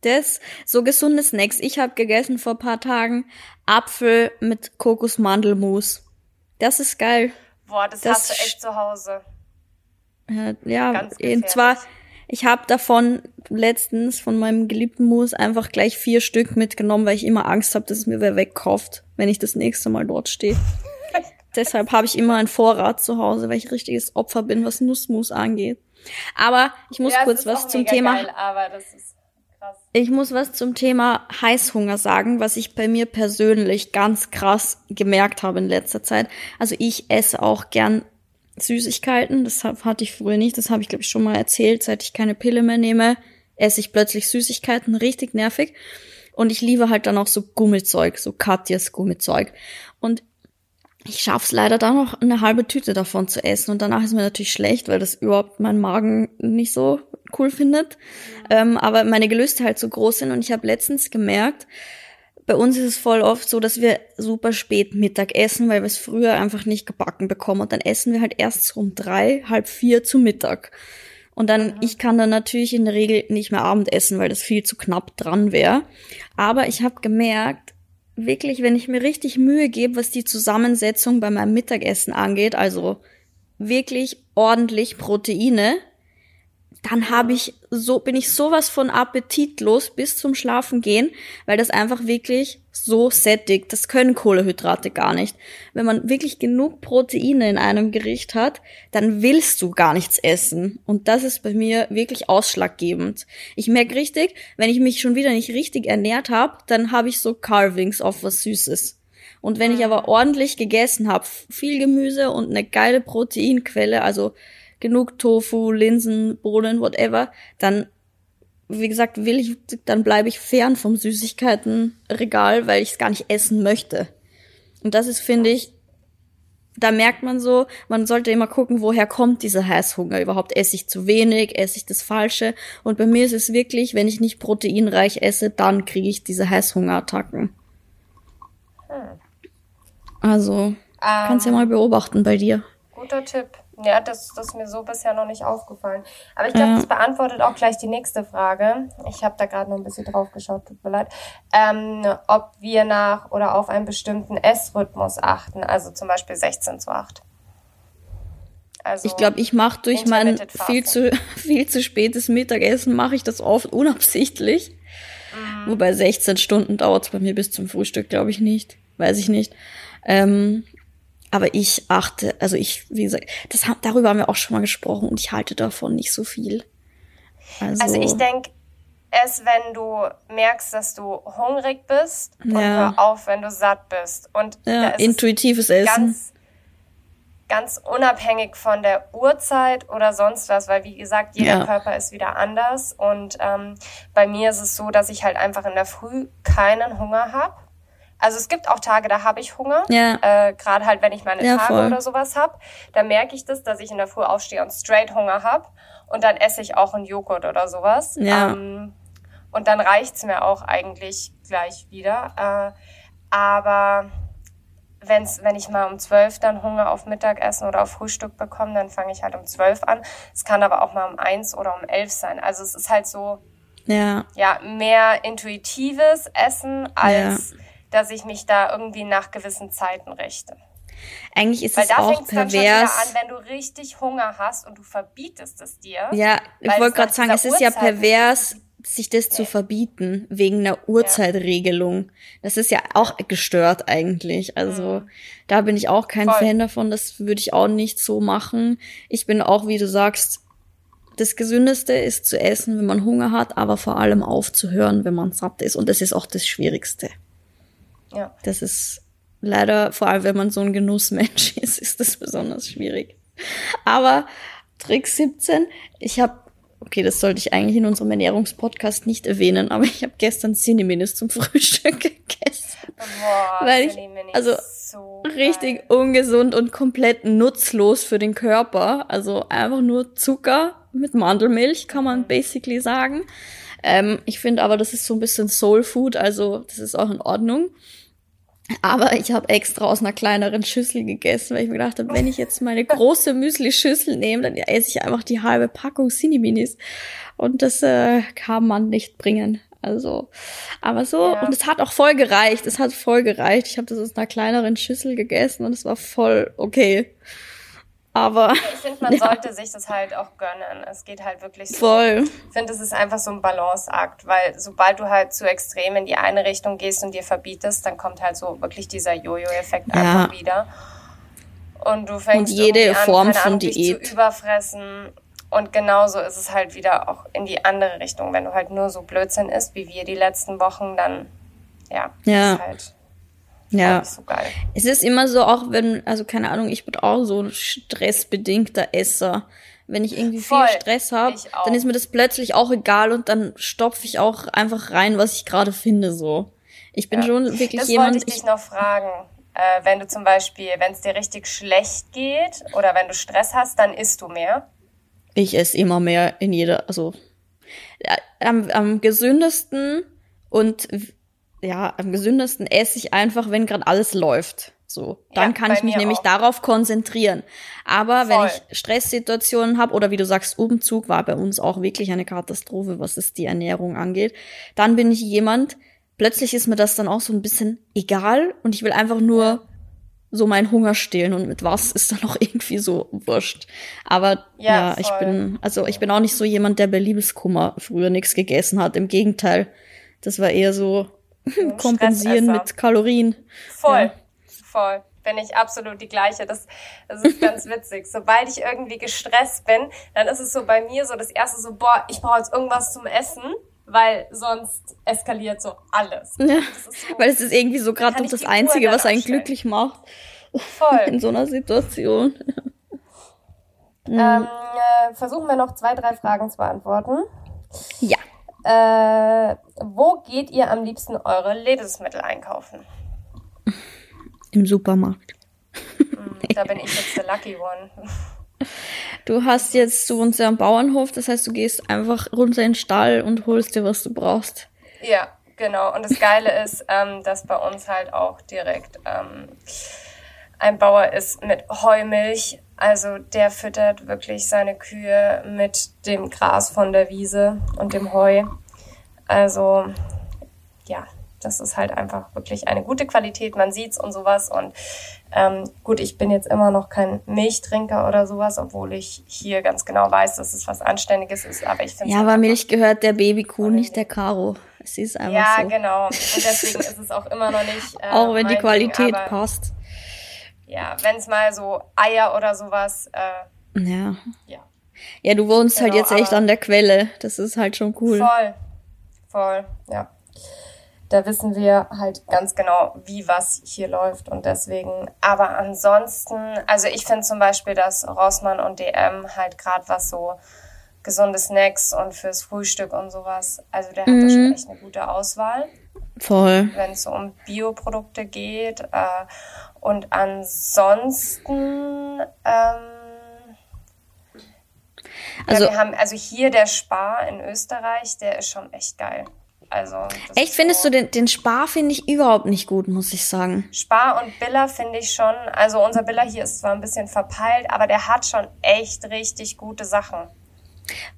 Das, so gesunde Snacks. Ich habe gegessen vor paar Tagen Apfel mit Kokosmandelmus. Das ist geil. Boah, das, Das hast du echt zu Hause. Ja, ja Ganz und zwar, ich habe davon letztens von meinem geliebten Mus einfach gleich vier Stück mitgenommen, weil ich immer Angst habe, dass es mir wer wegkauft, wenn ich das nächste Mal dort stehe. Deshalb habe ich immer einen Vorrat zu Hause, weil ich richtiges Opfer bin, was Nussmus angeht. Aber ich muss ja, kurz was zum Thema Geil, aber das ist krass. ich muss was zum Thema Heißhunger sagen, was ich bei mir persönlich ganz krass gemerkt habe in letzter Zeit. Also ich esse auch gern Süßigkeiten. Das hatte ich früher nicht. Das habe ich, glaube ich, schon mal erzählt. Seit ich keine Pille mehr nehme, esse ich plötzlich Süßigkeiten, richtig nervig. Und ich liebe halt dann auch so Gummizeug, so Katjas Gummizeug. Und ich schaff's leider dann noch eine halbe Tüte davon zu essen und danach ist mir natürlich schlecht, weil das überhaupt mein Magen nicht so cool findet. Ähm, aber meine Gelüste halt so groß sind und ich habe letztens gemerkt, bei uns ist es voll oft so, dass wir super spät Mittag essen, weil wir es früher einfach nicht gebacken bekommen und dann essen wir halt erst um drei, halb vier zu Mittag. Und dann, ich kann dann natürlich in der Regel nicht mehr Abend essen, weil das viel zu knapp dran wäre. Aber ich habe gemerkt, wirklich, wenn ich mir richtig Mühe gebe, was die Zusammensetzung bei meinem Mittagessen angeht, also wirklich ordentlich Proteine, dann habe ich so bin ich sowas von appetitlos bis zum Schlafen gehen, weil das einfach wirklich so sättigt. Das können Kohlehydrate gar nicht. Wenn man wirklich genug Proteine in einem Gericht hat, dann willst du gar nichts essen und das ist bei mir wirklich ausschlaggebend. Ich merke richtig, wenn ich mich schon wieder nicht richtig ernährt habe, dann habe ich so Carvings auf was Süßes. Und wenn ich aber mhm. ordentlich gegessen habe, viel Gemüse und eine geile Proteinquelle, also genug Tofu, Linsen, Bohnen, whatever, dann, wie gesagt, will ich, dann bleibe ich fern vom Süßigkeitenregal, weil ich es gar nicht essen möchte. Und das ist, finde ich, da merkt man so, man sollte immer gucken, woher kommt dieser Heißhunger überhaupt. Esse ich zu wenig, esse ich das Falsche? Und bei mir ist es wirklich, wenn ich nicht proteinreich esse, dann kriege ich diese Heißhungerattacken. Hm. Also, um, kannst ja ähm. mal beobachten bei dir. Guter Tipp. Ja, das, das ist mir so bisher noch nicht aufgefallen. Aber ich glaube, ja. das beantwortet auch gleich die nächste Frage. Ich habe da gerade noch ein bisschen drauf geschaut, tut mir leid. Ähm, ob wir nach oder auf einen bestimmten Essrhythmus achten, also zum Beispiel 16 zu 8. Also ich glaube, ich mache durch mein viel zu, *laughs* viel zu spätes Mittagessen, mache ich das oft unabsichtlich. Mhm. Wobei 16 Stunden dauert es bei mir bis zum Frühstück, glaube ich nicht. Weiß ich nicht. Ähm, aber ich achte, also ich, wie gesagt, das, darüber haben wir auch schon mal gesprochen und ich halte davon nicht so viel. Also, also ich denke, es, wenn du merkst, dass du hungrig bist und ja. hör auf, wenn du satt bist. Und ja, intuitives Essen. Ganz, ganz unabhängig von der Uhrzeit oder sonst was, weil wie gesagt, jeder ja. Körper ist wieder anders. Und ähm, bei mir ist es so, dass ich halt einfach in der Früh keinen Hunger habe. Also es gibt auch Tage, da habe ich Hunger. Ja. Äh, Gerade halt, wenn ich meine ja, Tage voll. oder sowas habe. Da merke ich das, dass ich in der Früh aufstehe und straight Hunger habe. Und dann esse ich auch einen Joghurt oder sowas. Ja. Ähm, und dann reicht's mir auch eigentlich gleich wieder. Äh, aber wenn's, wenn ich mal um zwölf dann Hunger auf Mittagessen oder auf Frühstück bekomme, dann fange ich halt um zwölf an. Es kann aber auch mal um eins oder um elf sein. Also es ist halt so, ja, ja mehr intuitives Essen als ja dass ich mich da irgendwie nach gewissen Zeiten richte. Eigentlich ist Weil es auch pervers. An, wenn du richtig Hunger hast und du verbietest es dir. Ja, ich wollte gerade sagen, es ist ja pervers, sich das zu verbieten wegen einer Uhrzeitregelung. Das ist ja auch gestört eigentlich. Also mhm. da bin ich auch kein Voll. Fan davon. Das würde ich auch nicht so machen. Ich bin auch, wie du sagst, das Gesündeste ist zu essen, wenn man Hunger hat, aber vor allem aufzuhören, wenn man satt ist. Und das ist auch das Schwierigste. Ja. Das ist leider, vor allem wenn man so ein Genussmensch *laughs* ist, ist das besonders schwierig. Aber Trick 17, ich habe, okay, das sollte ich eigentlich in unserem Ernährungspodcast nicht erwähnen, aber ich habe gestern Cineminis zum *laughs* Frühstück gegessen. Boah, weil ich, also so richtig ungesund und komplett nutzlos für den Körper. Also einfach nur Zucker mit Mandelmilch, kann man mhm. basically sagen. Ähm, ich finde aber, das ist so ein bisschen Soul Food, also das ist auch in Ordnung. Aber ich habe extra aus einer kleineren Schüssel gegessen, weil ich mir gedacht habe, wenn ich jetzt meine große Müsli-Schüssel nehme, dann esse ich einfach die halbe Packung Cineminis. Und das äh, kann man nicht bringen. Also, aber so, ja. und es hat auch voll gereicht. Es hat voll gereicht. Ich habe das aus einer kleineren Schüssel gegessen und es war voll okay. Aber. Ich finde, man *laughs* ja. sollte sich das halt auch gönnen. Es geht halt wirklich so. Voll. Ich finde, es ist einfach so ein Balanceakt, weil sobald du halt zu extrem in die eine Richtung gehst und dir verbietest, dann kommt halt so wirklich dieser Jojo-Effekt ja. einfach wieder. Und du fängst und jede an, Form von Ahnung, Diät. zu überfressen. Und genauso ist es halt wieder auch in die andere Richtung. Wenn du halt nur so Blödsinn isst, wie wir die letzten Wochen, dann, ja, ja. ist halt ja. So geil. Es ist immer so, auch wenn, also keine Ahnung, ich bin auch so ein stressbedingter Esser. wenn ich irgendwie Voll. viel Stress habe, dann ist mir das plötzlich auch egal und dann stopfe ich auch einfach rein, was ich gerade finde so. Ich bin Ja. schon wirklich Das jemand. wollte ich dich noch fragen. Äh, wenn du zum Beispiel, wenn es dir richtig schlecht geht oder wenn du Stress hast, dann isst du mehr. Ich esse immer mehr in jeder, also ja, am, am gesündesten und ja, am gesündesten esse ich einfach, wenn gerade alles läuft. So, dann Ja, kann ich mich nämlich auch. darauf konzentrieren. Aber wenn Voll. ich Stresssituationen habe oder wie du sagst, Umzug war bei uns auch wirklich eine Katastrophe, was es die Ernährung angeht, dann bin ich jemand, plötzlich ist mir das dann auch so ein bisschen egal und ich will einfach nur so meinen Hunger stillen und mit was ist dann auch *laughs* irgendwie so wurscht. Aber ja, Ja, ich bin, also ich bin auch nicht so jemand, der bei Liebeskummer früher nichts gegessen hat. Im Gegenteil, das war eher so *laughs* kompensieren mit Kalorien. Voll, Ja. voll. Bin ich absolut die gleiche. Das, das ist ganz *laughs* witzig. Sobald ich irgendwie gestresst bin, dann ist es so bei mir so das erste so, boah, ich brauche jetzt irgendwas zum Essen, weil sonst eskaliert so alles. Ja, so weil es ist irgendwie so gerade das Einzige, was einen abstellen. glücklich macht *laughs* in voll. so einer Situation. Ähm, äh, versuchen wir noch zwei, drei Fragen zu beantworten. Ja. Äh, wo geht ihr am liebsten eure Lebensmittel einkaufen? Im Supermarkt. Hm, Da bin ich jetzt der Lucky One. Du hast jetzt, du wohnst ja am Bauernhof, das heißt, du gehst einfach runter in den Stall und holst dir, was du brauchst. Ja, genau. Und das Geile ist, ähm, dass bei uns halt auch direkt ähm, ein Bauer ist mit Heumilch. Also der füttert wirklich seine Kühe mit dem Gras von der Wiese und dem Heu. Also ja, das ist halt einfach wirklich eine gute Qualität. Man sieht's und sowas. Und ähm, gut, ich bin jetzt immer noch kein Milchtrinker oder sowas, obwohl ich hier ganz genau weiß, dass es was Anständiges ist. Aber ich finde Ja, aber Milch gehört der Babykuh, nicht der Karo. Es ist einfach ja, so. genau. Und deswegen ist es auch immer noch nicht. *laughs* Äh, Auch wenn die Qualität Ding, passt. Ja, wenn es mal so Eier oder sowas, äh, Ja. ja. Ja, du wohnst halt Genau, jetzt echt an der Quelle. Das ist halt schon cool. Voll. Voll, ja. Da wissen wir halt ganz genau, wie was hier läuft und deswegen. Aber ansonsten, also ich finde zum Beispiel, dass Rossmann und DM halt gerade was so gesunde Snacks und fürs Frühstück und sowas, also der hat da schon echt eine gute Auswahl. Voll. wenn es so um Bioprodukte geht. Äh, und ansonsten, ähm, Also ja, wir haben, also hier der Spar in Österreich, der ist schon echt geil. Also echt findest so, du den, den Spar finde ich überhaupt nicht gut, muss ich sagen. Spar und Biller finde ich schon. Also unser Biller hier ist zwar ein bisschen verpeilt, aber der hat schon echt richtig gute Sachen.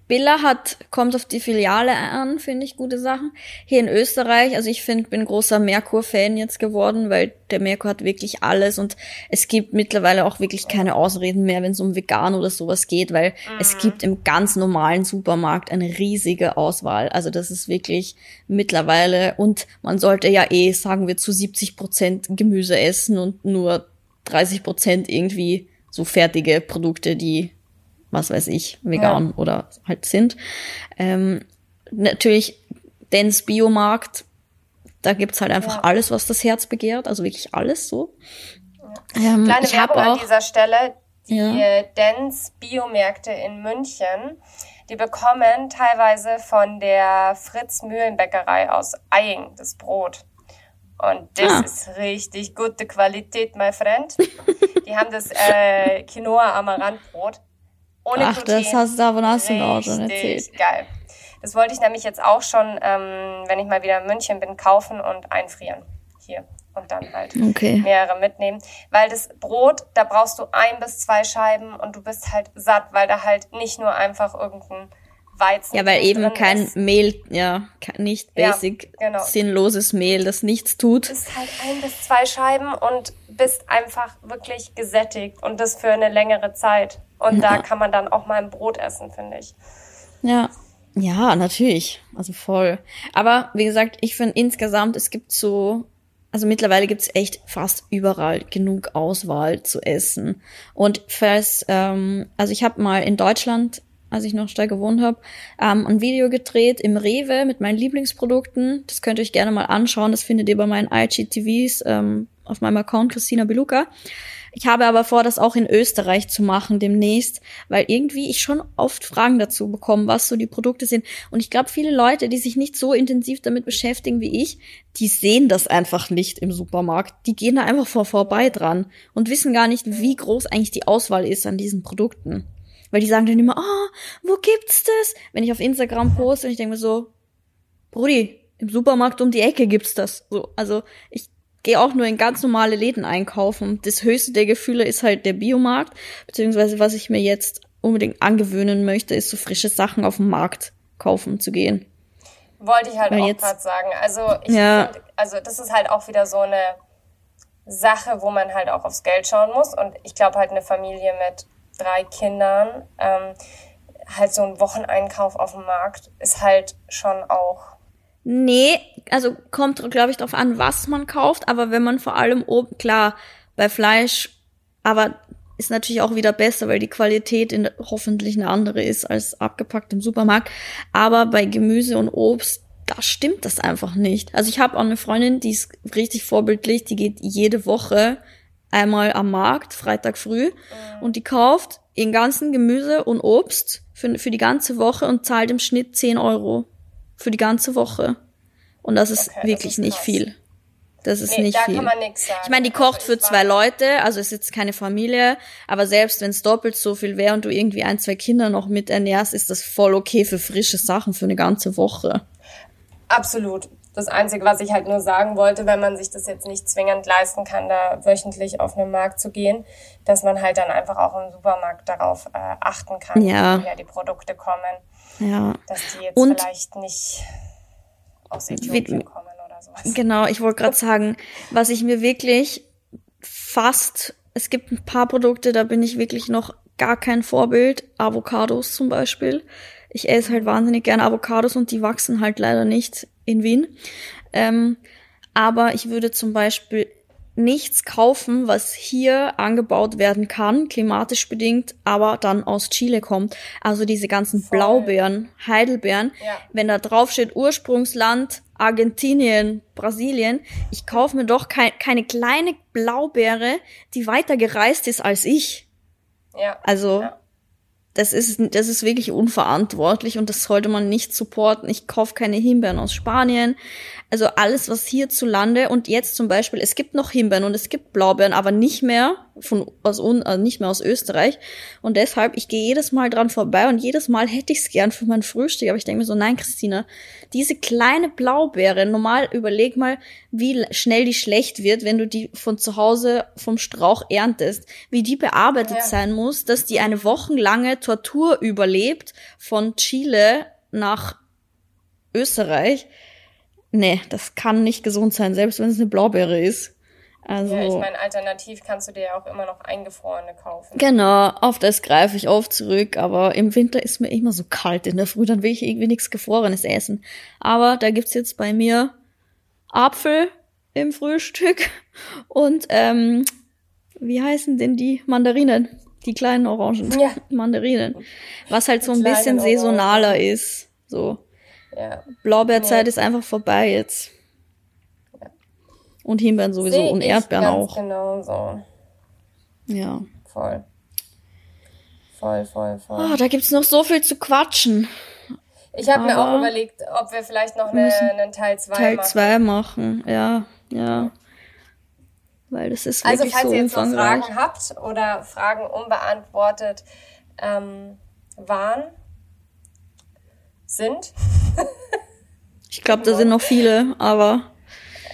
Billa hat, kommt auf die Filiale an, finde ich, gute Sachen. Hier in Österreich, also ich finde, bin großer Merkur-Fan jetzt geworden, weil der Merkur hat wirklich alles und es gibt mittlerweile auch wirklich keine Ausreden mehr, wenn es um vegan oder sowas geht, weil es gibt im ganz normalen Supermarkt eine riesige Auswahl. Also das ist wirklich mittlerweile und man sollte ja eh, sagen wir, zu 70 Prozent Gemüse essen und nur 30 Prozent irgendwie so fertige Produkte, die was weiß ich, vegan oder halt sind. Ähm, natürlich, Dens Biomarkt, da gibt's halt einfach Ja. alles, was das Herz begehrt, also wirklich alles so. Ähm, Kleine ich habe an dieser Stelle. Die Ja. äh, Dens Biomärkte in München, die bekommen teilweise von der Fritz Mühlenbäckerei aus Eying das Brot. Und das Ah. ist richtig gute Qualität, my friend. Die haben das äh, Quinoa Amaranthbrot. Ohne ach, Gluten. das hast, davon hast du mir auch schon erzählt. geil. Das wollte ich nämlich jetzt auch schon, ähm, wenn ich mal wieder in München bin, kaufen und einfrieren. Hier. Und dann halt Okay. mehrere mitnehmen. Weil das Brot, da brauchst du ein bis zwei Scheiben und du bist halt satt, weil da halt nicht nur einfach irgendein Weizen Ja, weil eben kein ist. Mehl, ja, nicht Ja, basic, genau. sinnloses Mehl, das nichts tut. bist halt ein bis zwei Scheiben und bist einfach wirklich gesättigt und das für eine längere Zeit. Und da kann man dann auch mal ein Brot essen, finde ich. Ja. Ja, natürlich. Also voll. Aber wie gesagt, ich finde insgesamt, es gibt so, also mittlerweile gibt's echt fast überall genug Auswahl zu essen. Und falls, ähm, also ich habe mal in Deutschland, als ich noch da gewohnt habe, ähm, ein Video gedreht im Rewe mit meinen Lieblingsprodukten. Das könnt ihr euch gerne mal anschauen. Das findet ihr bei meinen IGTVs. Ähm, auf meinem Account Christina Beluca. Ich habe aber vor, das auch in Österreich zu machen demnächst, weil irgendwie ich schon oft Fragen dazu bekomme, was so die Produkte sind. Und ich glaube, viele Leute, die sich nicht so intensiv damit beschäftigen wie ich, die sehen das einfach nicht im Supermarkt. Die gehen da einfach vor vorbei dran und wissen gar nicht, wie groß eigentlich die Auswahl ist an diesen Produkten. Weil die sagen dann immer, oh, wo gibt's das? Wenn ich auf Instagram poste und ich denke mir so, Brudi, im Supermarkt um die Ecke gibt's das. So, also ich gehe auch nur in ganz normale Läden einkaufen. Das höchste der Gefühle ist halt der Biomarkt, beziehungsweise was ich mir jetzt unbedingt angewöhnen möchte, ist so frische Sachen auf dem Markt kaufen zu gehen. Wollte ich halt Weil auch gerade sagen. Also ich ja. find, also das ist halt auch wieder so eine Sache, wo man halt auch aufs Geld schauen muss. Und ich glaube halt eine Familie mit drei Kindern, ähm, halt so ein Wocheneinkauf auf dem Markt ist halt schon auch Nee, also kommt, glaube ich, drauf an, was man kauft, aber wenn man vor allem oben, klar, bei Fleisch, aber ist natürlich auch wieder besser, weil die Qualität in, hoffentlich eine andere ist als abgepackt im Supermarkt. Aber bei Gemüse und Obst, da stimmt das einfach nicht. Also ich habe auch eine Freundin, die ist richtig vorbildlich, die geht jede Woche einmal am Markt, Freitag früh, mhm. und die kauft ihren ganzen Gemüse und Obst für, für die ganze Woche und zahlt im Schnitt 10 Euro für die ganze Woche. Und das ist okay, wirklich das ist nicht viel. Das ist nee, nicht da viel. Kann man nix sagen. Ich meine, die kocht für zwei Leute, also ist jetzt keine Familie, aber selbst wenn es doppelt so viel wäre und du irgendwie ein, zwei Kinder noch mit ernährst, ist das voll okay für frische Sachen für eine ganze Woche. Absolut. Das Einzige, was ich halt nur sagen wollte, wenn man sich das jetzt nicht zwingend leisten kann, da wöchentlich auf einen Markt zu gehen, dass man halt dann einfach auch im Supermarkt darauf äh, achten kann, ja. woher die Produkte kommen. Ja. Dass die jetzt Und vielleicht nicht aus Äthiopien kommen oder sowas. Genau, ich wollte gerade sagen, was ich mir wirklich fast, es gibt ein paar Produkte, da bin ich wirklich noch gar kein Vorbild. Avocados zum Beispiel. Ich esse halt wahnsinnig gerne Avocados und die wachsen halt leider nicht in Wien. Ähm, aber ich würde zum Beispiel nichts kaufen, was hier angebaut werden kann, klimatisch bedingt, aber dann aus Chile kommt. Also diese ganzen Voll. Blaubeeren, Heidelbeeren, ja. wenn da drauf steht Ursprungsland Argentinien, Brasilien, ich kaufe mir doch kein, keine kleine Blaubeere, die weiter gereist ist als ich. Ja. Also ja. Das ist das ist wirklich unverantwortlich und das sollte man nicht supporten. Ich kaufe keine Himbeeren aus Spanien. Also alles, was hierzulande und jetzt zum Beispiel, es gibt noch Himbeeren und es gibt Blaubeeren, aber nicht mehr von aus also nicht mehr aus Österreich. Und deshalb, ich gehe jedes Mal dran vorbei und jedes Mal hätte ich es gern für mein Frühstück. Aber ich denke mir so, nein, Christina, diese kleine Blaubeere, normal überleg mal, wie schnell die schlecht wird, wenn du die von zu Hause vom Strauch erntest, wie die bearbeitet ja. sein muss, dass die eine wochenlange Tortur überlebt von Chile nach Österreich nee, das kann nicht gesund sein, selbst wenn es eine Blaubeere ist. Also, ja, ich meine, alternativ kannst du dir ja auch immer noch eingefrorene kaufen. Genau, auf das greife ich oft zurück, aber im Winter ist mir immer so kalt in der Früh, dann will ich irgendwie nichts Gefrorenes essen. Aber da gibt's jetzt bei mir Apfel im Frühstück *laughs* und ähm, wie heißen denn die Mandarinen? Die kleinen Orangen. Ja. *laughs* Mandarinen. Was halt so ein bisschen saisonaler Orangen. ist. So. Ja. Blaubeerzeit nee. ist einfach vorbei jetzt. Und Himbeeren sowieso Seh und Erdbeeren auch. Genau so. Ja. Voll. Voll, voll, voll. Oh, da gibt's noch so viel zu quatschen. Ich habe mir auch überlegt, ob wir vielleicht noch eine, einen Teil 2 Teil 2 machen. Ja, ja. Weil das ist also, wirklich Also, falls so ihr jetzt noch Fragen habt oder Fragen unbeantwortet ähm, waren, sind. ich glaube, da sind noch viele, aber.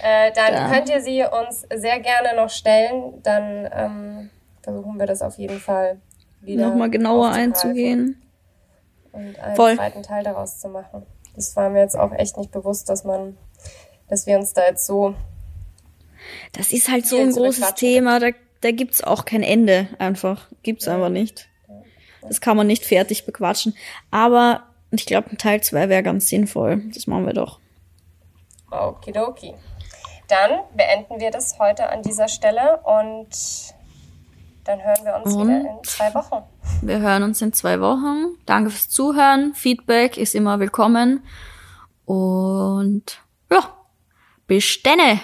Äh, dann ja. könnt ihr sie uns sehr gerne noch stellen. Dann ähm, versuchen wir das auf jeden Fall wieder. Nochmal genauer einzugehen. Und einen Voll. zweiten Teil daraus zu machen. Das war mir jetzt auch echt nicht bewusst, dass man, dass wir uns da jetzt so. Das ist halt so ein großes Thema, da, da gibt's auch kein Ende einfach. Gibt's ja. einfach nicht. Das kann man nicht fertig bequatschen. Aber ich glaube, ein Teil 2 wäre ganz sinnvoll. Das machen wir doch. Okidoki. Dann beenden wir das heute an dieser Stelle und dann hören wir uns und wieder in zwei Wochen. Wir hören uns in zwei Wochen. Danke fürs Zuhören. Feedback ist immer willkommen. Und ja, bis denne.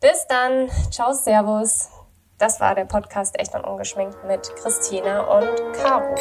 Bis dann. Ciao, Servus. Das war der Podcast Echt und Ungeschminkt mit Christina und Caro.